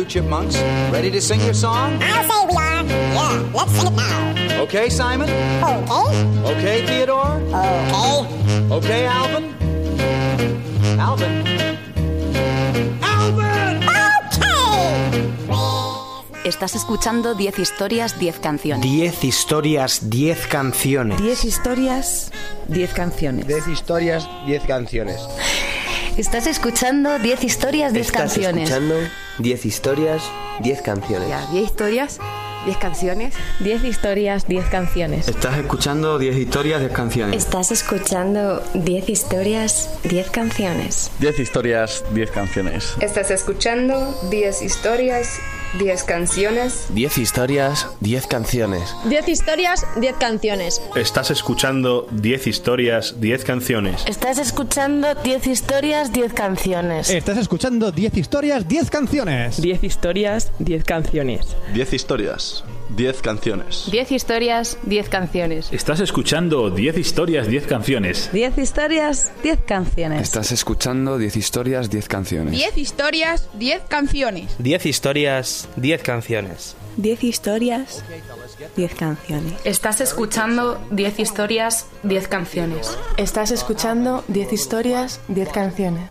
you, chipmunks? Ready to sing your song? I'll say we are. Yeah, let's sing it now. Okay, Simon? Okay. Okay, Theodore? Okay. Okay, Alvin? Alvin? Alvin! Okay. Estás escuchando 10 historias, 10 canciones. 10 historias, 10 canciones. 10 historias, 10 canciones. 10 historias, 10 canciones. Estás escuchando 10 historias, 10 Estás canciones. escuchando 10 historias, 10 canciones. Ya, 10 historias, 10 canciones. 10 historias, 10 canciones. Estás escuchando 10 historias, 10 canciones. Estás escuchando 10 historias, 10 canciones. 10 historias, 10 canciones. Estás escuchando 10 historias, 10 canciones. 10 historias, 10 canciones. 10 historias, 10 canciones. Estás escuchando 10 historias, 10 canciones. Estás escuchando 10 historias, 10 canciones. Estás escuchando 10 historias, 10 canciones. 10 historias, 10 canciones. 10 historias, 10 canciones. 10 historias, 10 canciones. Estás escuchando 10 historias, 10 canciones. 10 historias, 10 canciones. Estás escuchando 10 historias, 10 canciones. 10 historias, 10 canciones. 10 historias, 10 canciones. 10 historias, 10 canciones. Estás escuchando 10 historias, 10 canciones. Estás escuchando 10 historias, 10 canciones.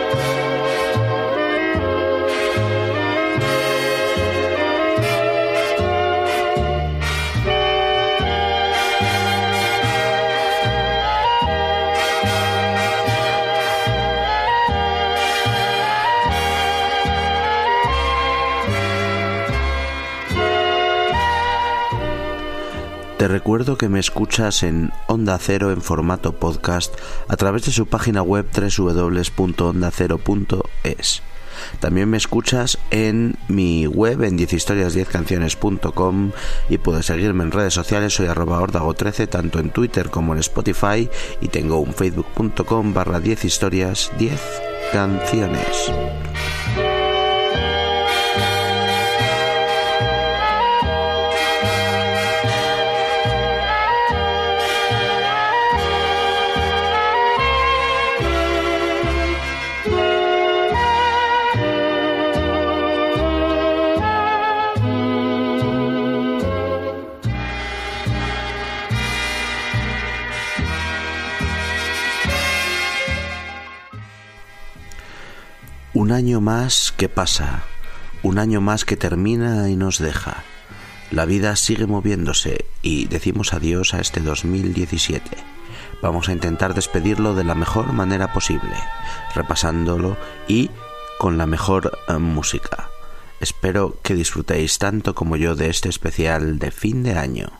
Te recuerdo que me escuchas en Onda Cero en formato podcast a través de su página web www.ondacero.es. También me escuchas en mi web en 10historias10canciones.com y puedes seguirme en redes sociales, soy arroba ordago13 tanto en Twitter como en Spotify y tengo un facebook.com barra 10 Año más que pasa, un año más que termina y nos deja. La vida sigue moviéndose y decimos adiós a este 2017. Vamos a intentar despedirlo de la mejor manera posible, repasándolo y con la mejor eh, música. Espero que disfrutéis tanto como yo de este especial de fin de año.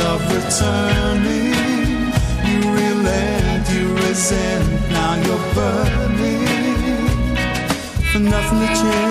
Of returning you relent you resent now you're burning. For nothing to change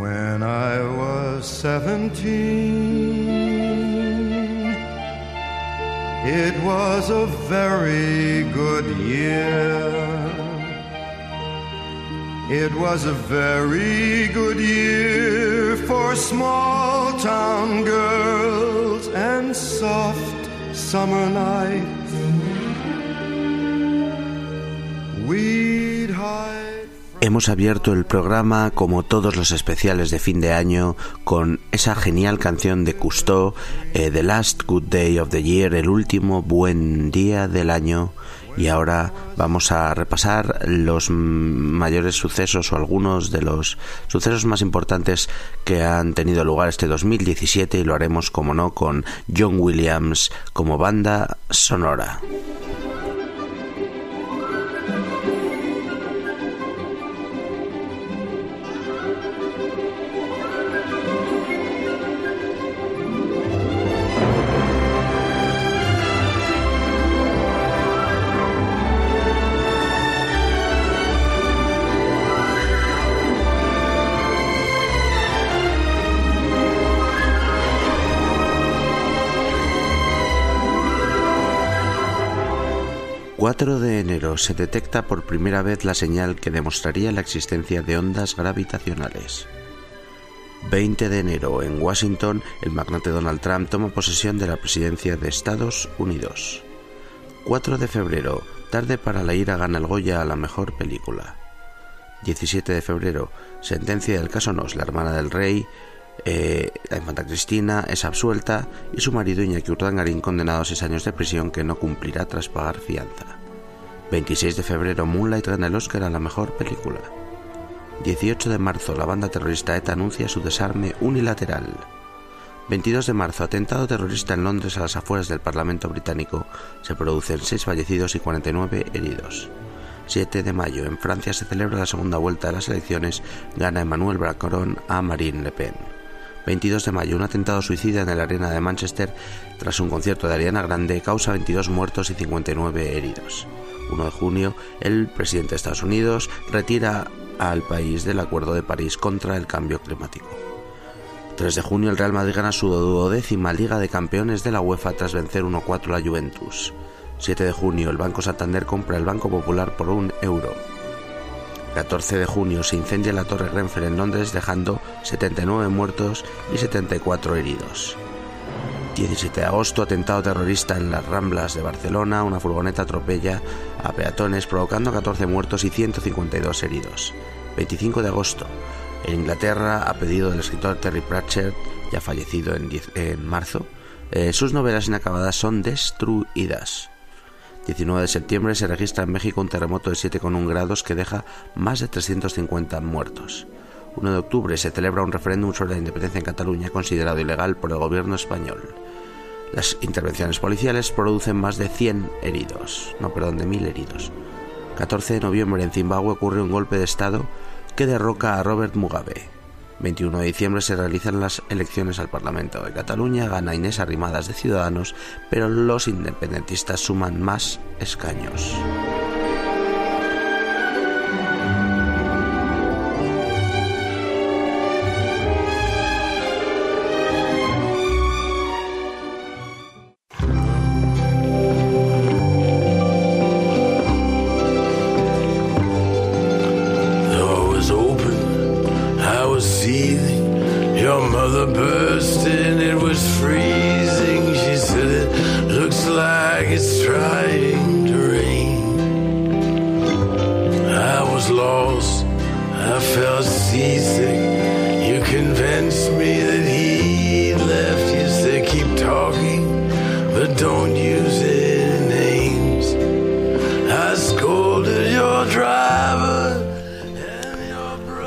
When I was seventeen, it was a very good year. It was a very good year for small town girls and soft summer nights Hemos abierto el programa, como todos los especiales de fin de año, con esa genial canción de Cousteau, eh, The Last Good Day of the Year, el último buen día del año. Y ahora vamos a repasar los mayores sucesos o algunos de los sucesos más importantes que han tenido lugar este 2017 y lo haremos, como no, con John Williams como banda sonora. se detecta por primera vez la señal que demostraría la existencia de ondas gravitacionales. 20 de enero, en Washington, el magnate Donald Trump toma posesión de la presidencia de Estados Unidos. 4 de febrero, tarde para la ira gana el Goya a la mejor película. 17 de febrero, sentencia del caso Nos, la hermana del rey, eh, la infanta Cristina es absuelta y su marido Iñaki Urdangarín condenado a seis años de prisión que no cumplirá tras pagar fianza. 26 de febrero, Moonlight gana el Oscar a la mejor película. 18 de marzo, la banda terrorista ETA anuncia su desarme unilateral. 22 de marzo, atentado terrorista en Londres a las afueras del Parlamento británico. Se producen 6 fallecidos y 49 heridos. 7 de mayo, en Francia se celebra la segunda vuelta de las elecciones. Gana Emmanuel Macron a Marine Le Pen. 22 de mayo, un atentado suicida en la arena de Manchester tras un concierto de Ariana Grande causa 22 muertos y 59 heridos. 1 de junio, el presidente de Estados Unidos retira al país del Acuerdo de París contra el cambio climático. 3 de junio, el Real Madrid gana su duodécima Liga de Campeones de la UEFA tras vencer 1-4 a la Juventus. 7 de junio, el Banco Santander compra el Banco Popular por un euro. 14 de junio se incendia la Torre Grenfell en Londres dejando 79 muertos y 74 heridos. 17 de agosto, atentado terrorista en las Ramblas de Barcelona, una furgoneta atropella a peatones provocando 14 muertos y 152 heridos. 25 de agosto, en Inglaterra, a pedido del escritor Terry Pratchett, ya fallecido en, marzo, eh, sus novelas inacabadas son destruidas. 19 de septiembre se registra en México un terremoto de 7,1 grados que deja más de 350 muertos. 1 de octubre se celebra un referéndum sobre la independencia en Cataluña considerado ilegal por el gobierno español. Las intervenciones policiales producen más de 100 heridos, no, perdón, de 1000 heridos. 14 de noviembre en Zimbabue ocurre un golpe de Estado que derroca a Robert Mugabe. 21 de diciembre se realizan las elecciones al Parlamento de Cataluña, gana Inés Arrimadas de Ciudadanos, pero los independentistas suman más escaños.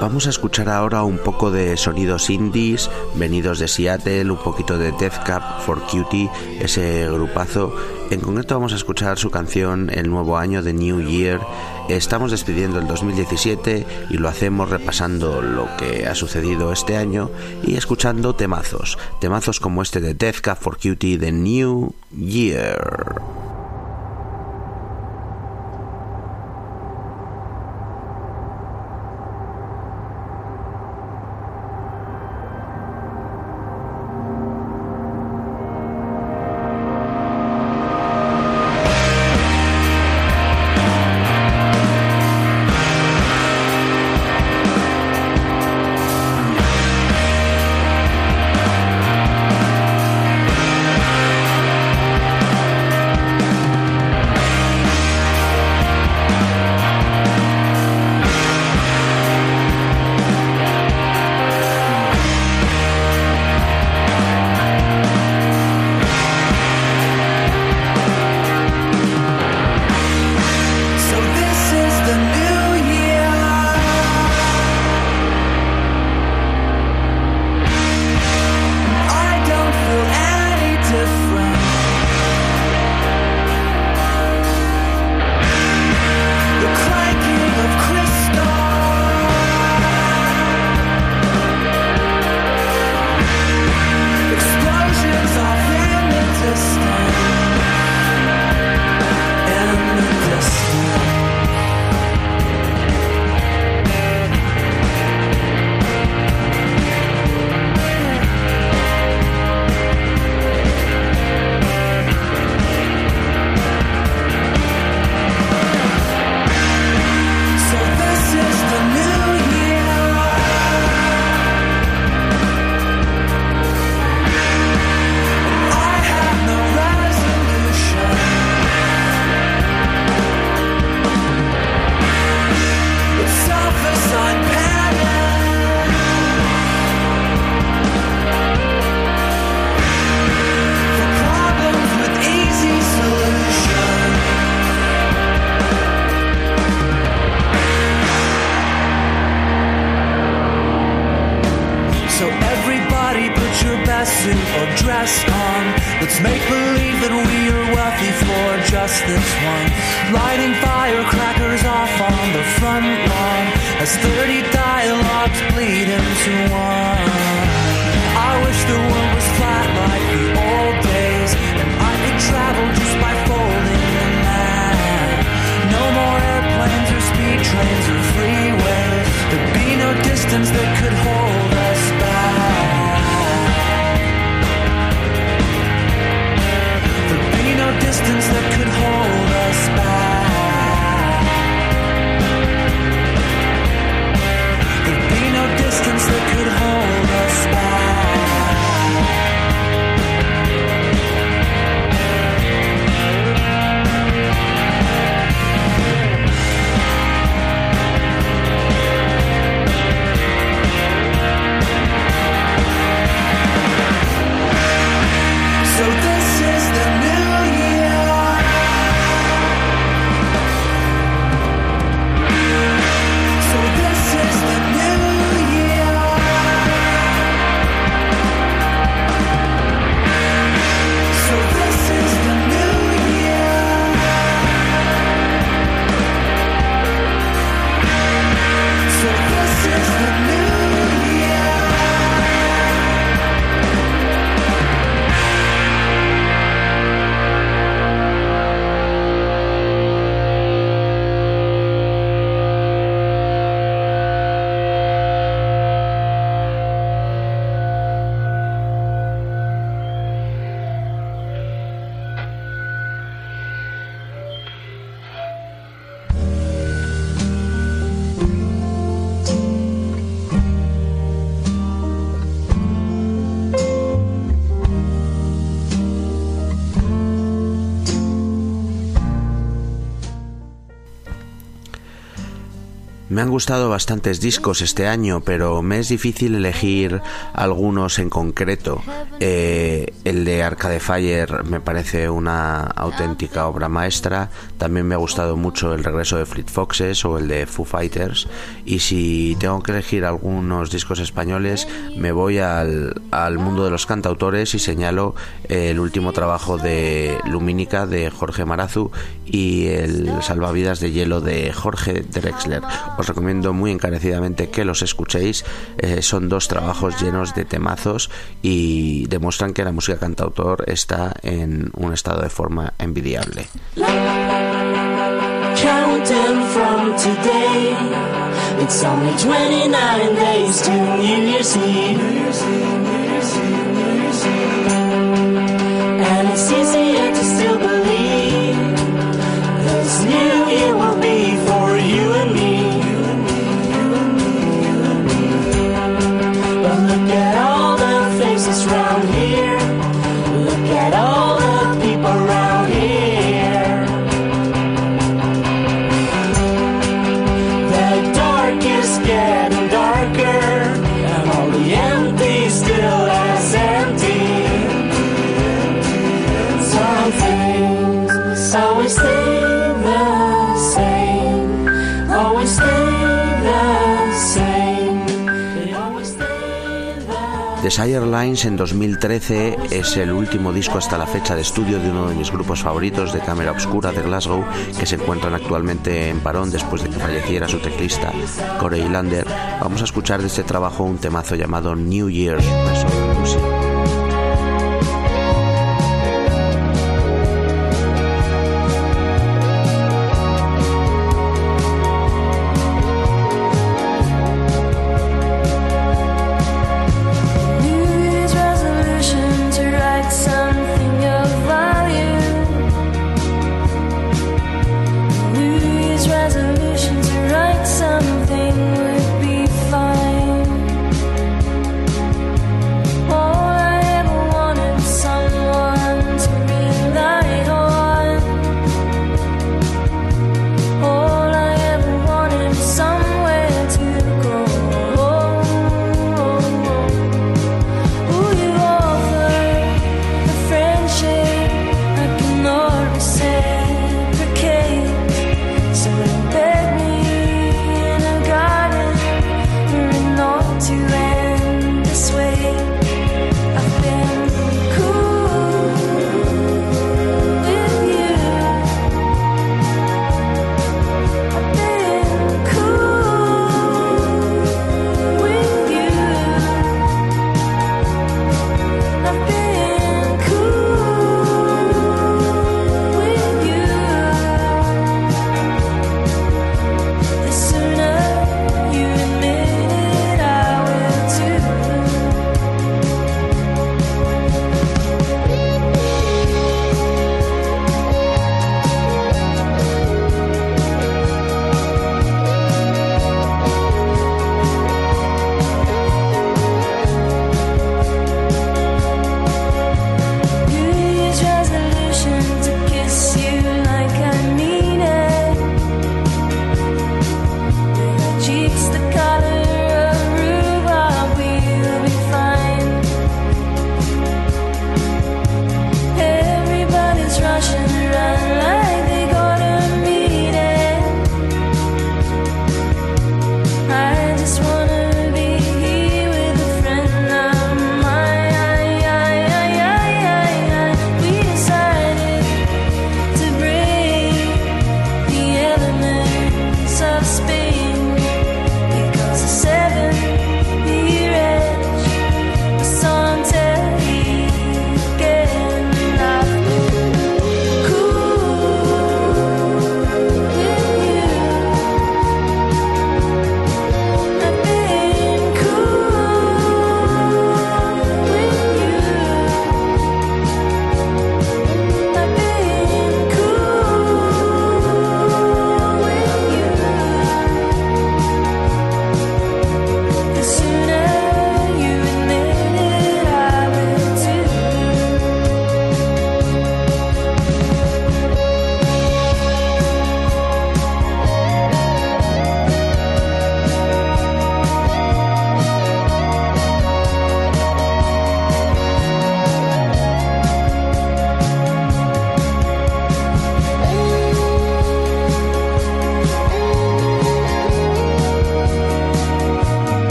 Vamos a escuchar ahora un poco de sonidos indies venidos de Seattle, un poquito de Death for Cutie, ese grupazo. En concreto vamos a escuchar su canción El nuevo año de New Year. Estamos despidiendo el 2017 y lo hacemos repasando lo que ha sucedido este año y escuchando temazos, temazos como este de Death Cap for Cutie de New Year. Me han gustado bastantes discos este año, pero me es difícil elegir algunos en concreto. Eh, el de Arcade Fire me parece una auténtica obra maestra. También me ha gustado mucho el regreso de Fleet Foxes o el de Foo Fighters. Y si tengo que elegir algunos discos españoles, me voy al, mundo de los cantautores y señalo el último trabajo de Lumínica de Jorge Marazu y el Salvavidas de Hielo de Jorge Drexler. Recomiendo muy encarecidamente que los escuchéis. Eh, son dos trabajos llenos de temazos y demuestran que la música cantautor está en un estado de forma envidiable. Counting from today, it's only 29 days to New Year's Eve. Desire Lines en 2013 es el último disco hasta la fecha de estudio de uno de mis grupos favoritos de cámara oscura de Glasgow que se encuentran actualmente en parón después de que falleciera su teclista Corey Lander. Vamos a escuchar de este trabajo un temazo llamado New Year's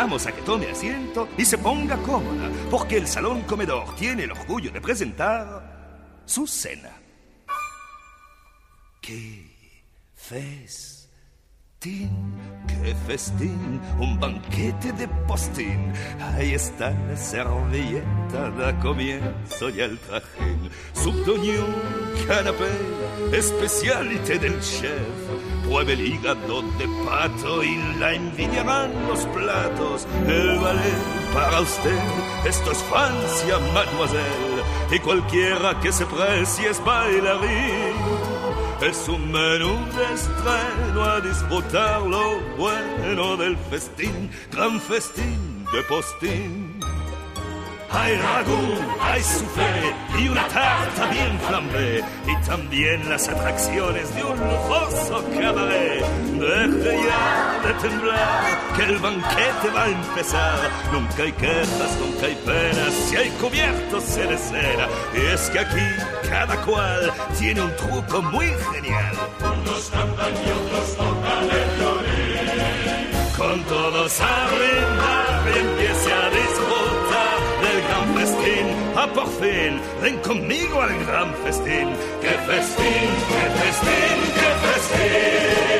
invitamos a que tome asiento y se ponga cómoda, porque el Salón Comedor tiene el orgullo de presentar su cena. ¡Qué festín! ¡Qué festín! Un banquete de postín. Ahí está la servilleta, da comienzo y el trajín. Subdoñón, canapé, especialité del chef. Pruebe el hígado de pato y la envidiarán los platos. El ballet para usted, esto es Francia, mademoiselle. Y cualquiera que se precie es bailarín. Es un menú de estreno a disfrutar lo bueno del festín, gran festín de postín. Hay ragú, hay soufflé y una tarta bien flambé y también las atracciones de un lujoso cabaret. Deje ya de temblar, que el banquete va a empezar. Nunca hay quejas, nunca hay penas, si hay cubiertos se de. Y es que aquí cada cual tiene un truco muy genial. Unos cantan y otros tocan el violín. Con todos a brindar Por fin, ven conmigo al gran festín. ¡Qué festín, qué festín, qué festín!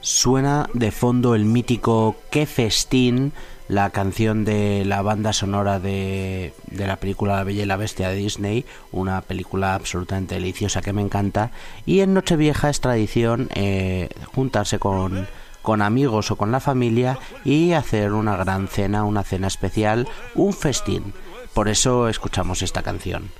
Suena de fondo el mítico Qué festín, la canción de la banda sonora de, de, la película La Bella y la Bestia de Disney, una película absolutamente deliciosa que me encanta. Y en Nochevieja es tradición eh, juntarse con, con amigos o con la familia y hacer una gran cena, una cena especial, un festín. Por eso escuchamos esta canción.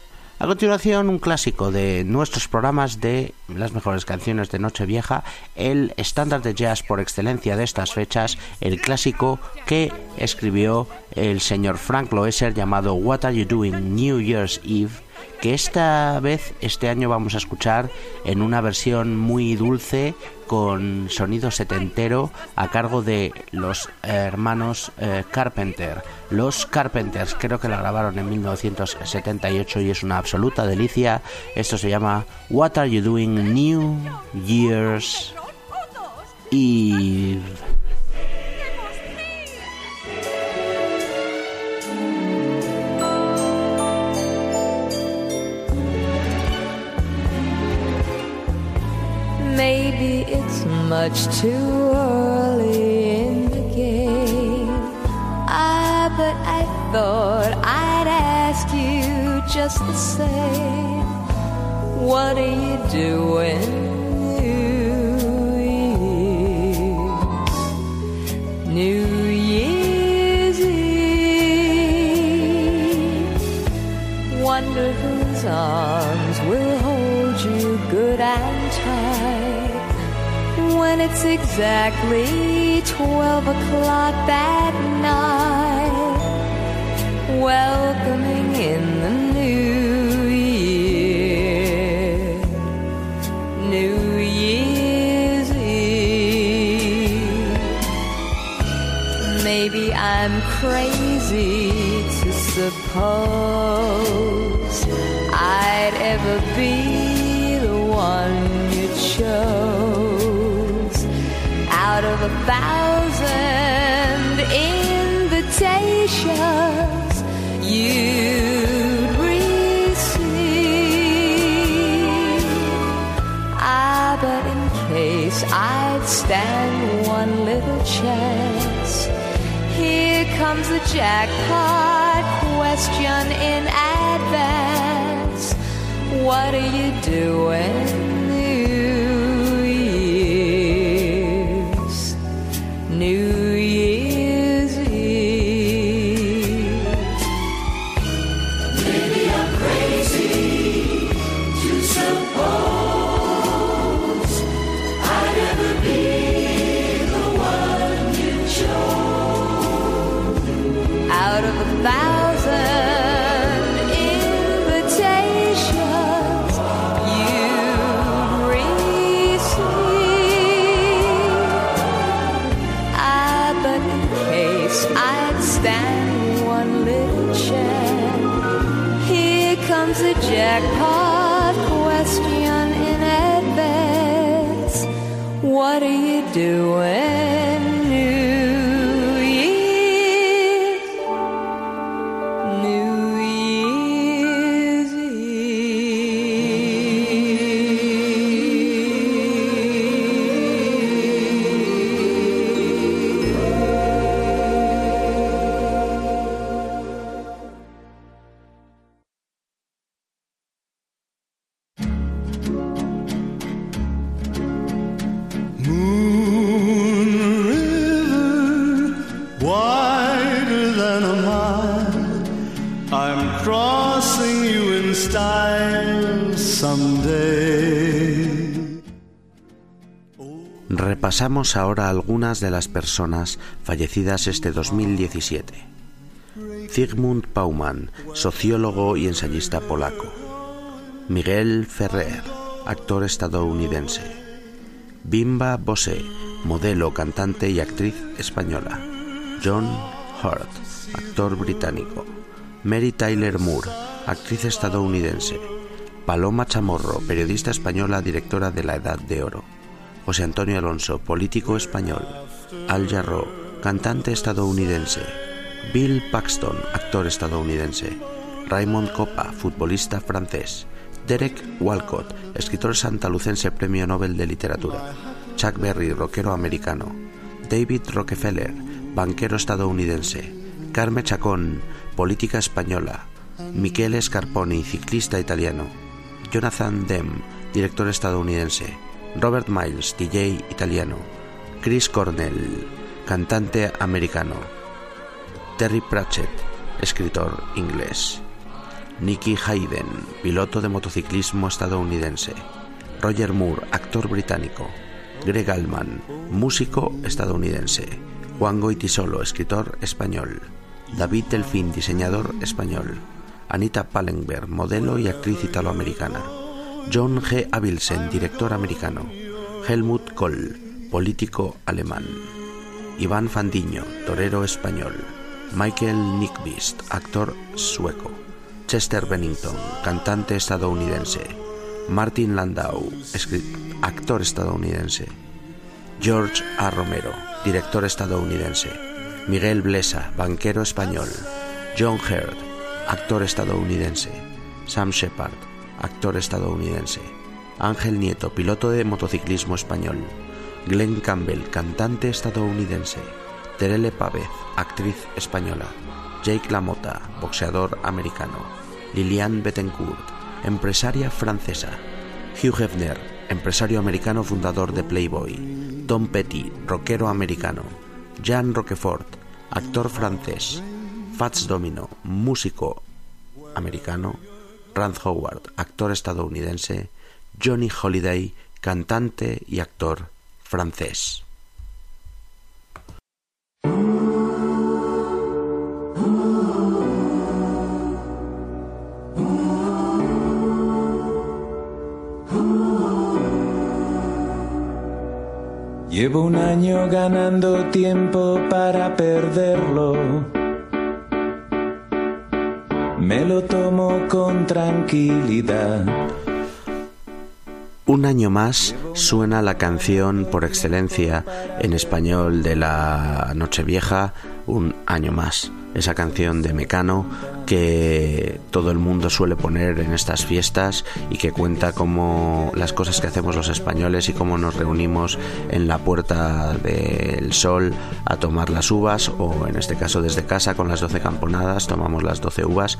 A continuación, un clásico de nuestros programas de las mejores canciones de Nochevieja, el estándar de jazz por excelencia de estas fechas, el clásico que escribió el señor Frank Loesser llamado What Are You Doing New Year's Eve, que esta vez, este año vamos a escuchar en una versión muy dulce con sonido setentero a cargo de los hermanos eh, Carpenter. Los Carpenters creo que la grabaron en 1978 y es una absoluta delicia. Esto se llama What Are You Doing New Year's Eve. Maybe it's much too early in the game. Ah, but I thought I'd ask you just the same. What are you doing? New Year's, New Year's Eve. Wonder whose arms when it's exactly 12 o'clock that night. Welcoming in the new year, New Year's Eve. Maybe I'm crazy to suppose I'd ever be a thousand invitations you'd receive. Ah, but in case I'd stand one little chance, here comes the jackpot question in advance. What are you doing? Is a jackpot question in advance. What are you doing? Ahora algunas de las personas fallecidas este 2017. Zygmunt Bauman, sociólogo y ensayista polaco. Miguel Ferrer, actor estadounidense. Bimba Bosé, modelo, cantante y actriz española. John Hurt, actor británico. Mary Tyler Moore, actriz estadounidense. Paloma Chamorro, periodista española, directora de La Edad de Oro. José Antonio Alonso, político español. Al Jarreau, cantante estadounidense. Bill Paxton, actor estadounidense. Raymond Coppa, futbolista francés. Derek Walcott, escritor santalucense Premio Nobel de Literatura. Chuck Berry, rockero americano. David Rockefeller, banquero estadounidense. Carme Chacón, política española. Michele Scarponi, ciclista italiano. Jonathan Demme, director estadounidense. Robert Miles, DJ italiano. Chris Cornell, cantante americano. Terry Pratchett, escritor inglés. Nicky Hayden, piloto de motociclismo estadounidense. Roger Moore, actor británico. Greg Allman, músico estadounidense. Juan Goitisolo, escritor español. David Delfín, diseñador español. Anita Pallenberg, modelo y actriz italoamericana. John G. Abilsen, director americano. Helmut Kohl, político alemán. Iván Fandiño, torero español. Michael Nickbist, actor sueco. Chester Bennington, cantante estadounidense. Martin Landau, actor estadounidense. George A. Romero, director estadounidense. Miguel Blesa, banquero español. John Heard, actor estadounidense. Sam Shepard, actor estadounidense. Ángel Nieto, piloto de motociclismo español. Glenn Campbell, cantante estadounidense. Terele Pavez, actriz española. Jake LaMotta, boxeador americano. Liliane Bettencourt, empresaria francesa. Hugh Hefner, empresario americano fundador de Playboy. Tom Petty, rockero americano. Jean Roquefort, actor francés. Fats Domino, músico americano. Rand Howard, actor estadounidense. Johnny Holiday, cantante y actor francés. Llevo un año ganando tiempo para perderlo. Me lo tomo con tranquilidad. Un año más suena la canción por excelencia en español de la Nochevieja, un año más. Esa canción de Mecano que todo el mundo suele poner en estas fiestas y que cuenta como las cosas que hacemos los españoles y cómo nos reunimos en la puerta del sol a tomar las uvas o en este caso desde casa con las 12 camponadas tomamos las 12 uvas.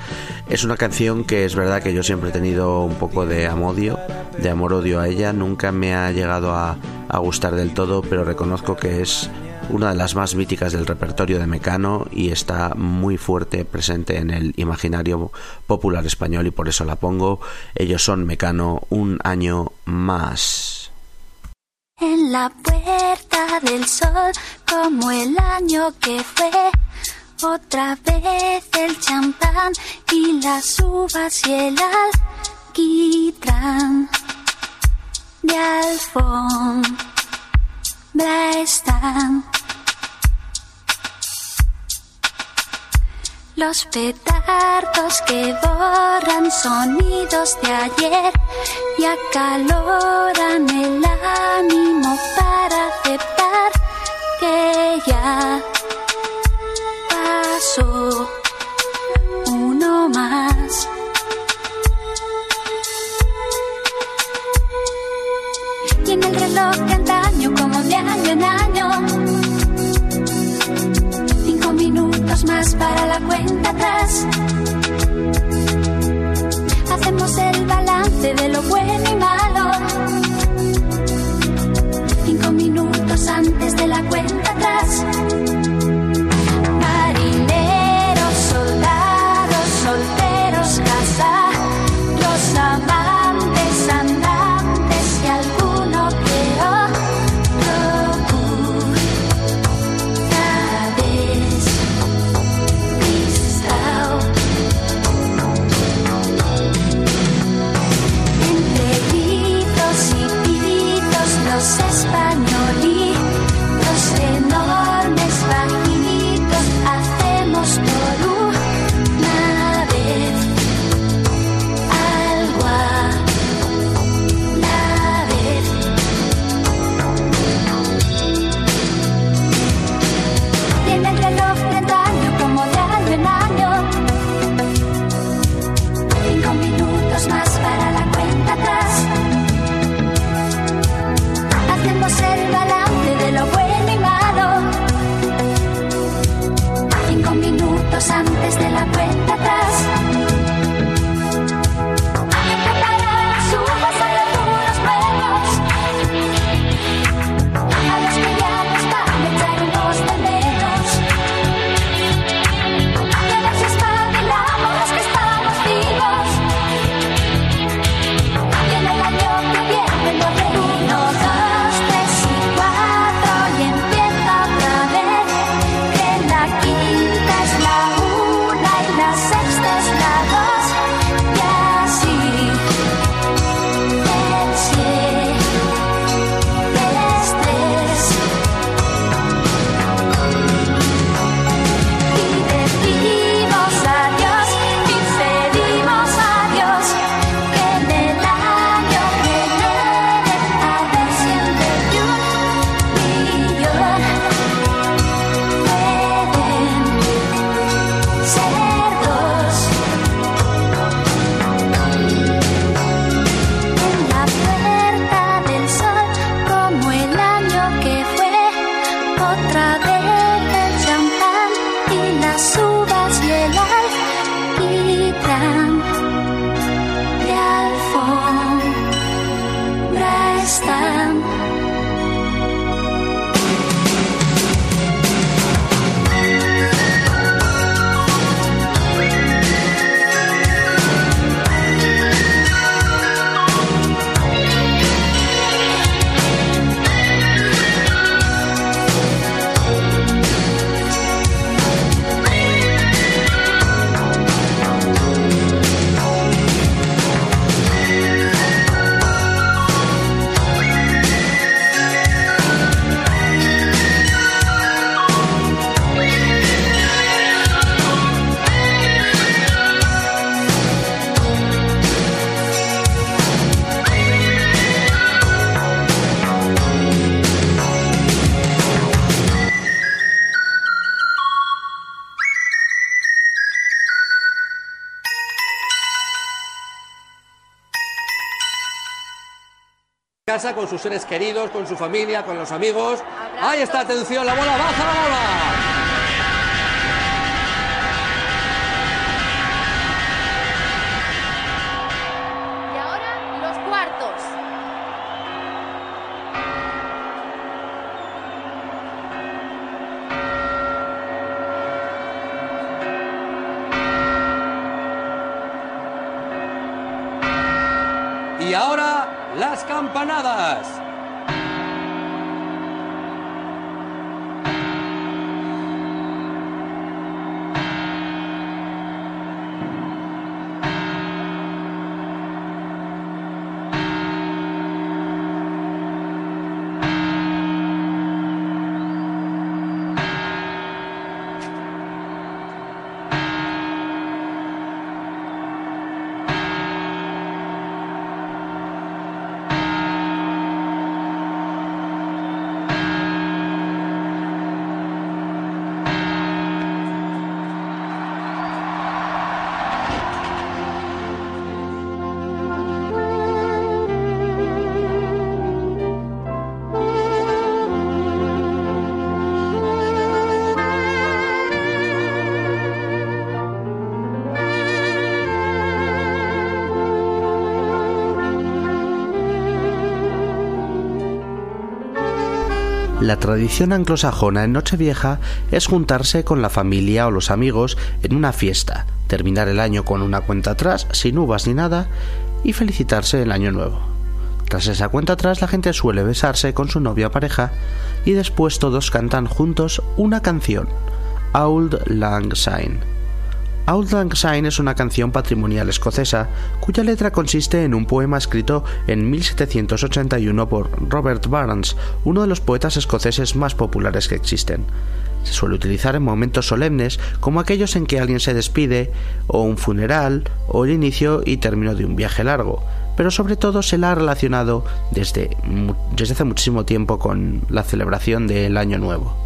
Es una canción que es verdad que yo siempre he tenido un poco de amodio, de amor-odio a ella, nunca me ha llegado a, a gustar del todo, pero reconozco que es una de las más míticas del repertorio de Mecano y está muy fuerte presente en el imaginario popular español y por eso la pongo. Ellos son Mecano un año más. En la puerta del sol, como el año que fue, otra vez el champán y las uvas y el alquitrán de alfombra están los petardos que borran sonidos de ayer y acaloran el ánimo para aceptar que ya pasó uno más. Y en el reloj año en año. Cinco minutos más para la cuenta atrás. Hacemos el balance de lo bueno y malo. Cinco minutos antes con sus seres queridos, con su familia, con los amigos. Ahí está, atención, la bola baja, la bola. campanadas. La tradición anglosajona en Nochevieja es juntarse con la familia o los amigos en una fiesta, terminar el año con una cuenta atrás, sin uvas ni nada, y felicitarse el año nuevo. Tras esa cuenta atrás la gente suele besarse con su novia pareja y después todos cantan juntos una canción, Auld Lang Syne. Auld Lang Syne es una canción patrimonial escocesa cuya letra consiste en un poema escrito en 1781 por Robert Burns, uno de los poetas escoceses más populares que existen. Se suele utilizar en momentos solemnes como aquellos en que alguien se despide, o un funeral, o el inicio y término de un viaje largo, pero sobre todo se la ha relacionado desde, desde hace muchísimo tiempo con la celebración del Año Nuevo.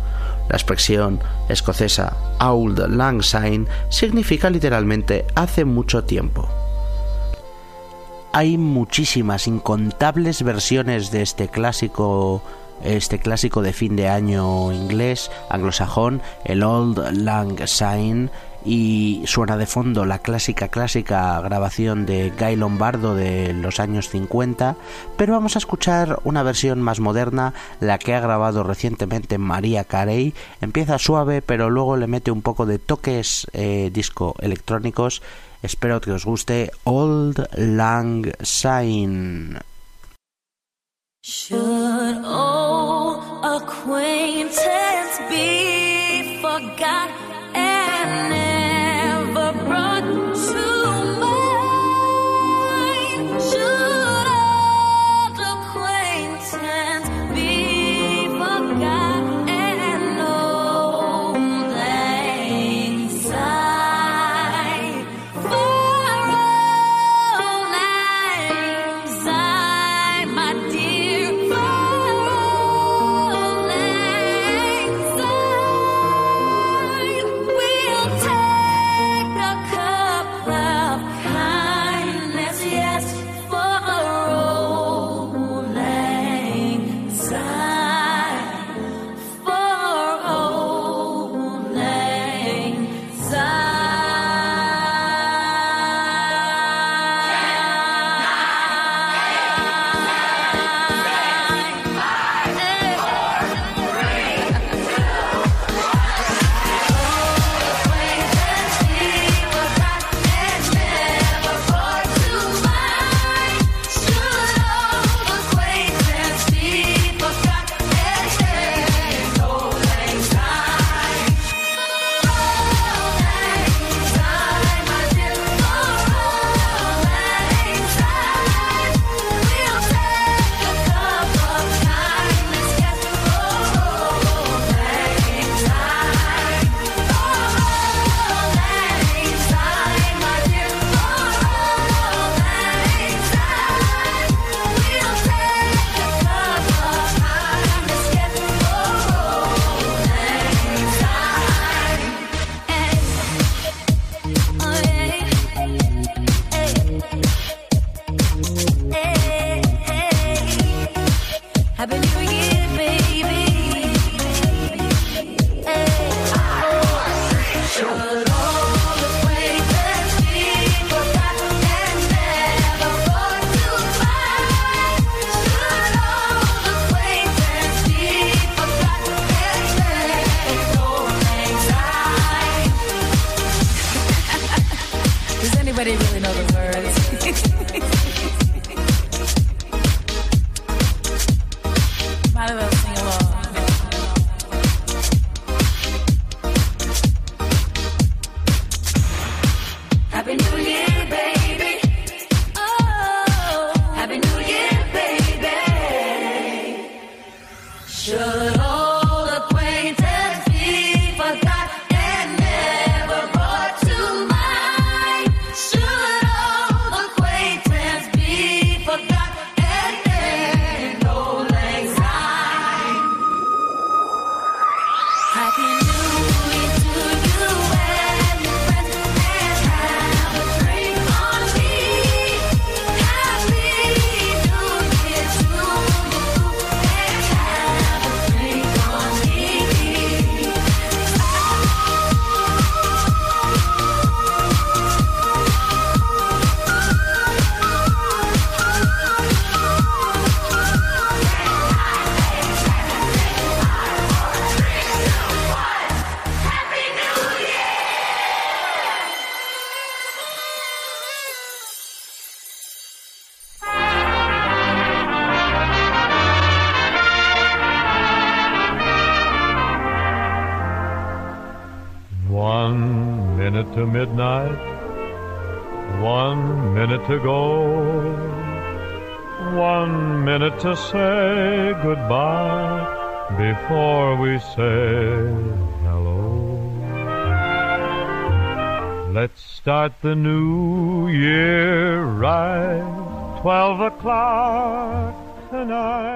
La expresión escocesa Auld Lang Syne significa literalmente hace mucho tiempo. Hay muchísimas, incontables versiones de este clásico este clásico de fin de año inglés, anglosajón, el Old Lang Syne, y suena de fondo la clásica clásica grabación de Guy Lombardo de los años 50, pero vamos a escuchar una versión más moderna, la que ha grabado recientemente María Carey. Empieza suave, pero luego le mete un poco de toques eh, disco electrónicos. Espero que os guste Old Lang Syne. Should old acquaintance be forgot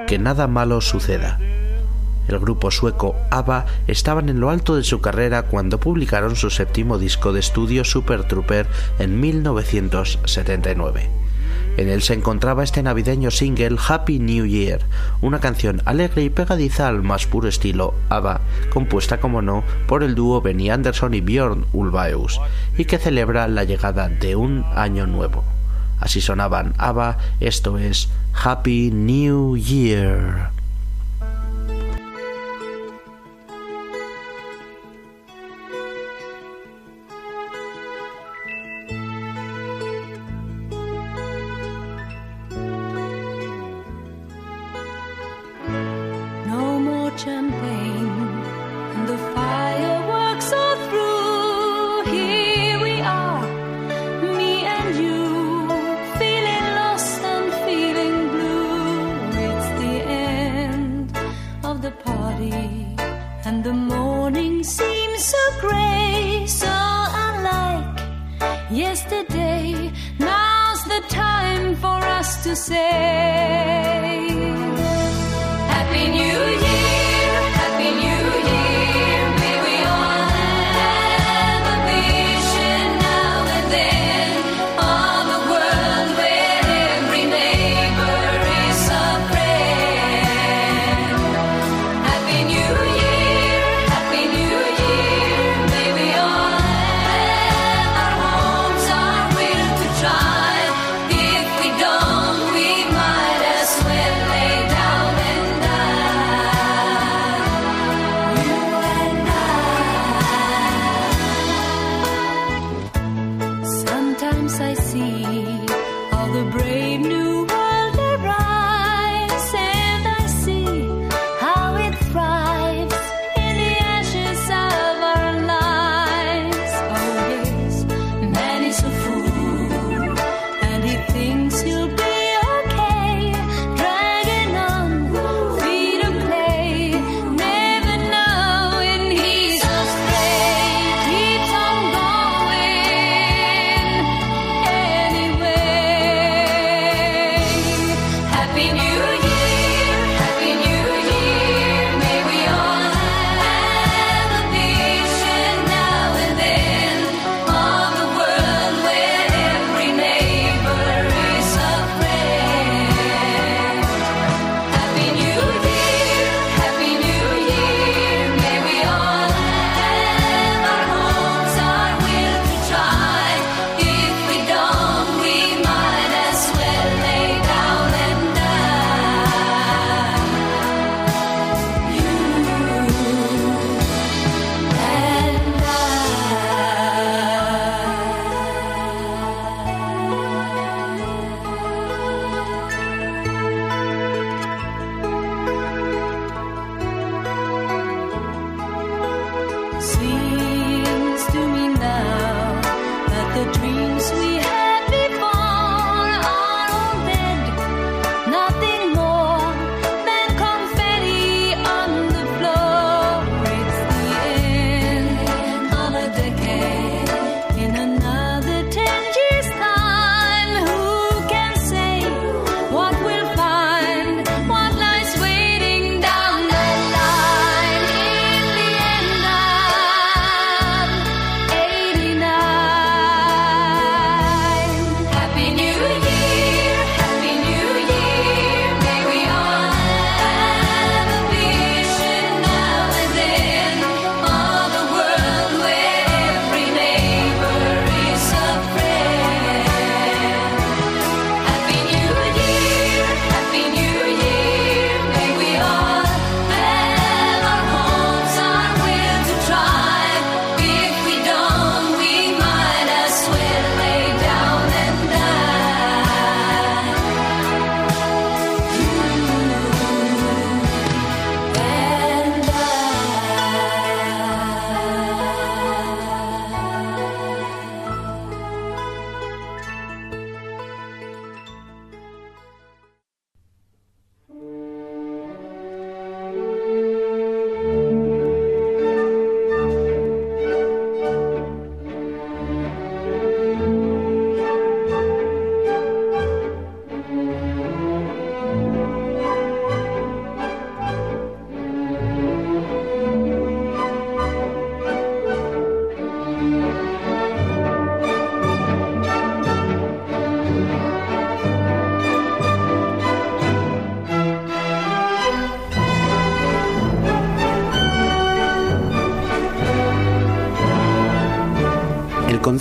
Que nada malo suceda. El grupo sueco ABBA estaban en lo alto de su carrera cuando publicaron su séptimo disco de estudio Super Trooper en 1979. En él se encontraba este navideño single Happy New Year, una canción alegre y pegadiza al más puro estilo ABBA, compuesta como no por el dúo Benny Anderson y Björn Ulvaeus, y que celebra la llegada de un año nuevo. Así sonaban ABBA, esto es Happy New Year. and the morning seems so grey, so unlike yesterday. Now's the time for us to say.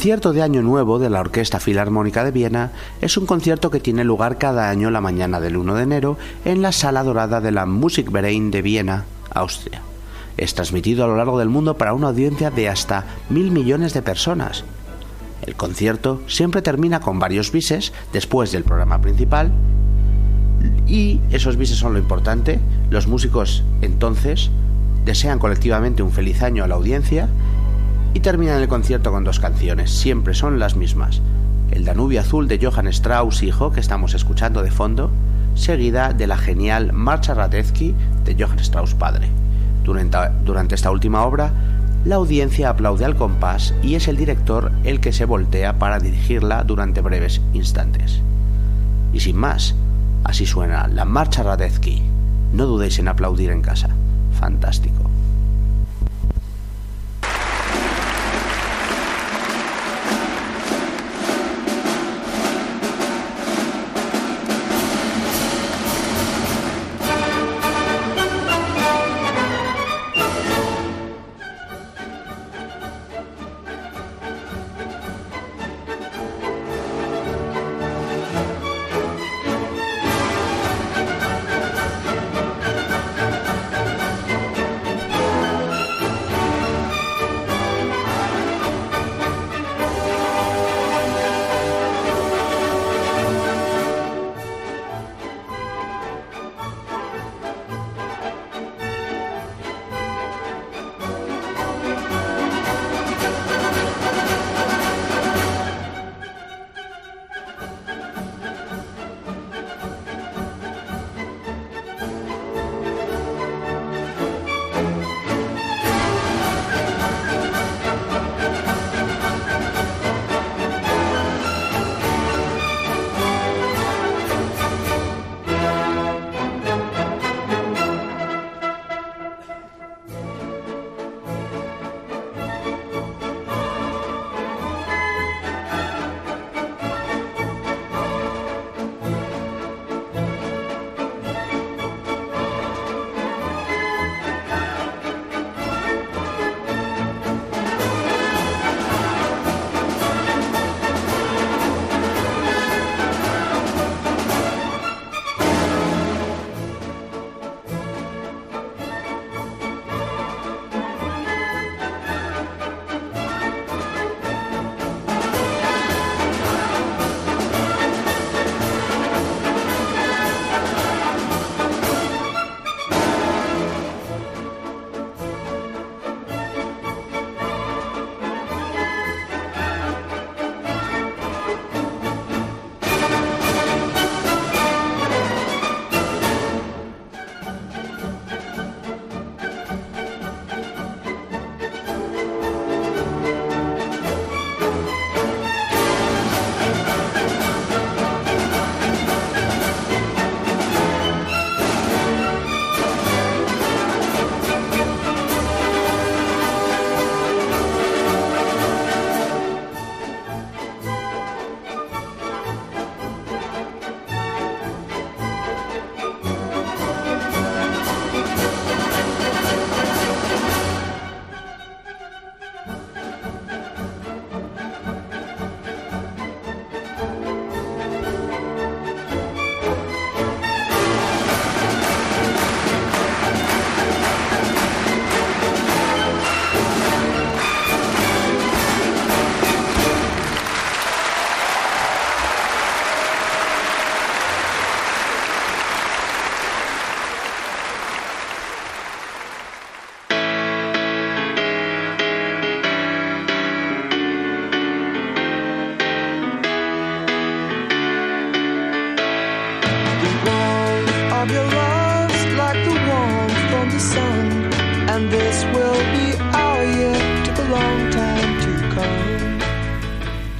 Concierto de Año Nuevo de la Orquesta Filarmónica de Viena es un concierto que tiene lugar cada año la mañana del 1 de enero en la Sala Dorada de la Musikverein de Viena, Austria. Es transmitido a lo largo del mundo para una audiencia de hasta mil millones de personas. El concierto siempre termina con varios bises después del programa principal y esos bises son lo importante. Los músicos entonces desean colectivamente un feliz año a la audiencia y terminan el concierto con dos canciones, siempre son las mismas. El Danubio Azul de Johann Strauss hijo, que estamos escuchando de fondo, seguida de la genial Marcha Radetzky de Johann Strauss padre. Durante, esta última obra, la audiencia aplaude al compás y es el director el que se voltea para dirigirla durante breves instantes. Y sin más, así suena la Marcha Radetzky. No dudéis en aplaudir en casa. Fantástico.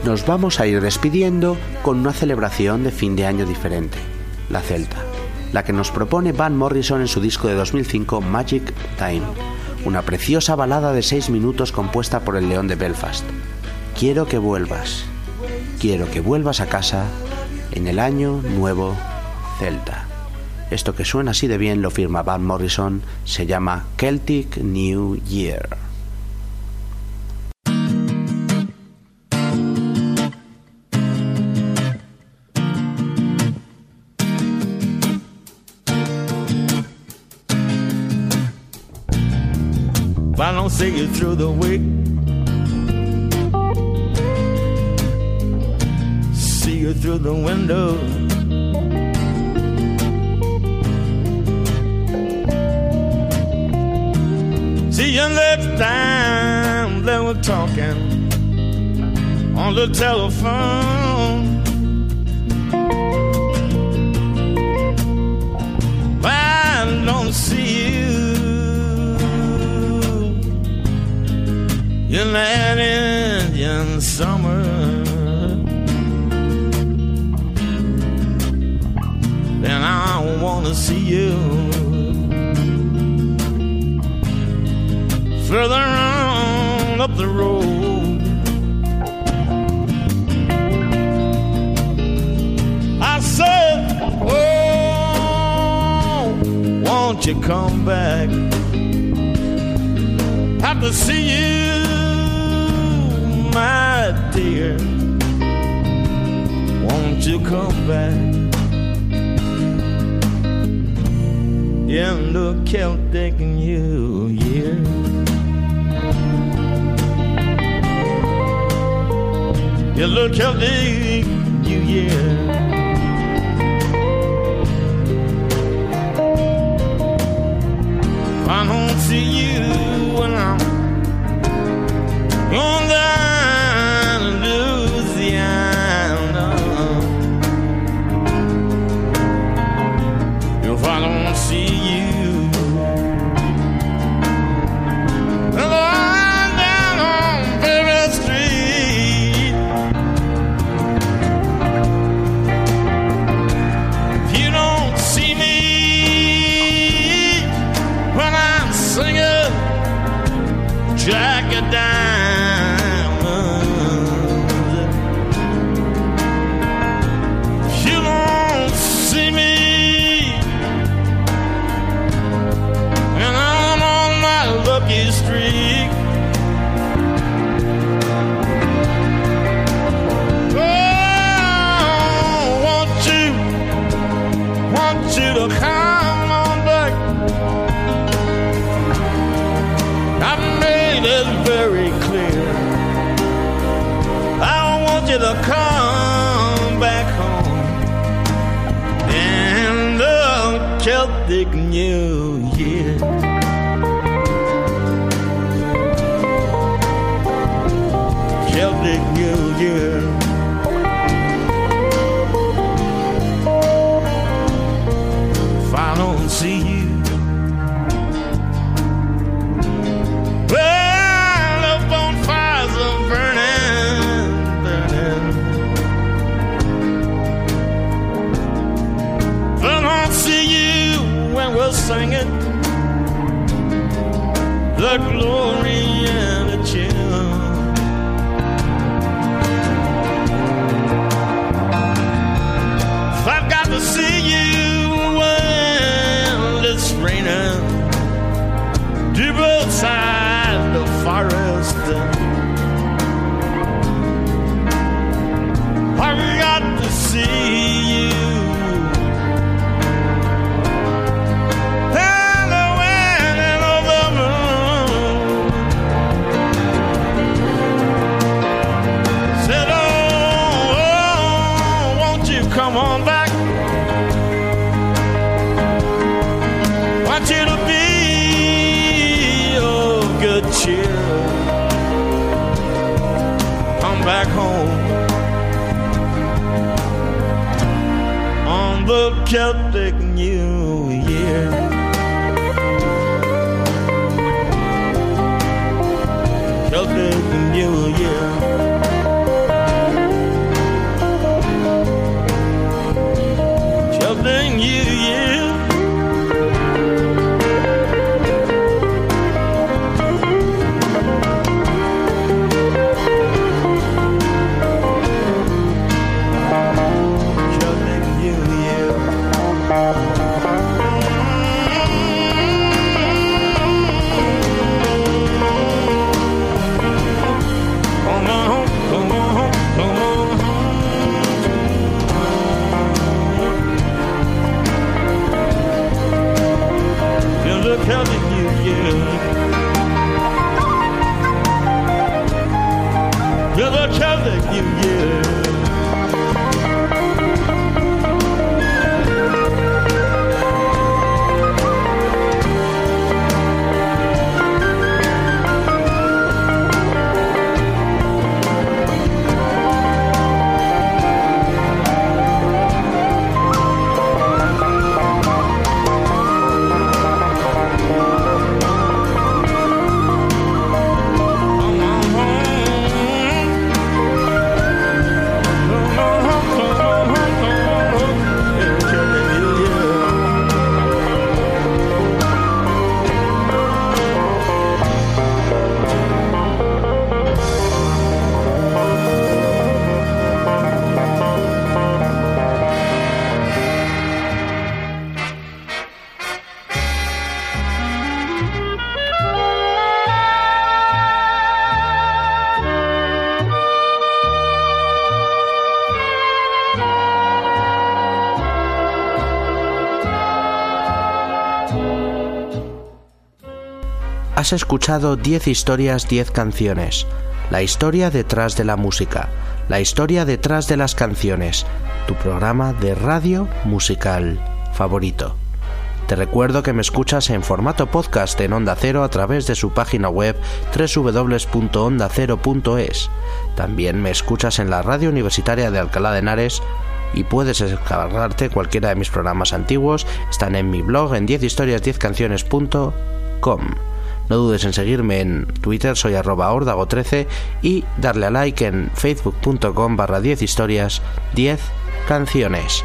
Nos vamos a ir despidiendo con una celebración de fin de año diferente, la Celta, la que nos propone Van Morrison en su disco de 2005 Magic Time, una preciosa balada de 6 minutos compuesta por el León de Belfast. Quiero que vuelvas, quiero que vuelvas a casa en el año nuevo Celta. Esto que suena así de bien lo firma Van Morrison, se llama Celtic New Year. Don't see you through the week. See you through the window. See you next time we're talking on the telephone. I don't see you in that Indian summer. Then I wanna see you further on up the road. I said, Oh, won't you come back? Have to see you, my dear. Won't you come back? In the Celtic New Year. You look Celtic New Year. I don't see you when I'm the Escuchado 10 historias, 10 canciones. La historia detrás de la música, la historia detrás de las canciones. Tu programa de radio musical favorito. Te recuerdo que me escuchas en formato podcast en Onda Cero a través de su página web www.ondacero.es. También me escuchas en la radio universitaria de Alcalá de Henares y puedes descargarte cualquiera de mis programas antiguos. Están en mi blog en 10historias10canciones.com. No dudes en seguirme en Twitter, soy arroba ordago13 y darle a like en facebook.com barra 10 historias 10 canciones.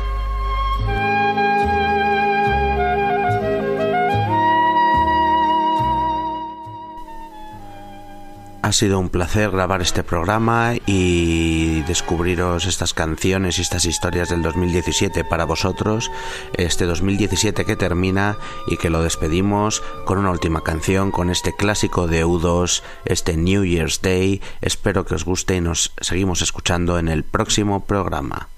Ha sido un placer grabar este programa y descubriros estas canciones y estas historias del 2017 para vosotros. Este 2017 que termina y que lo despedimos con una última canción, con este clásico de U2, este New Year's Day. Espero que os guste y nos seguimos escuchando en el próximo programa.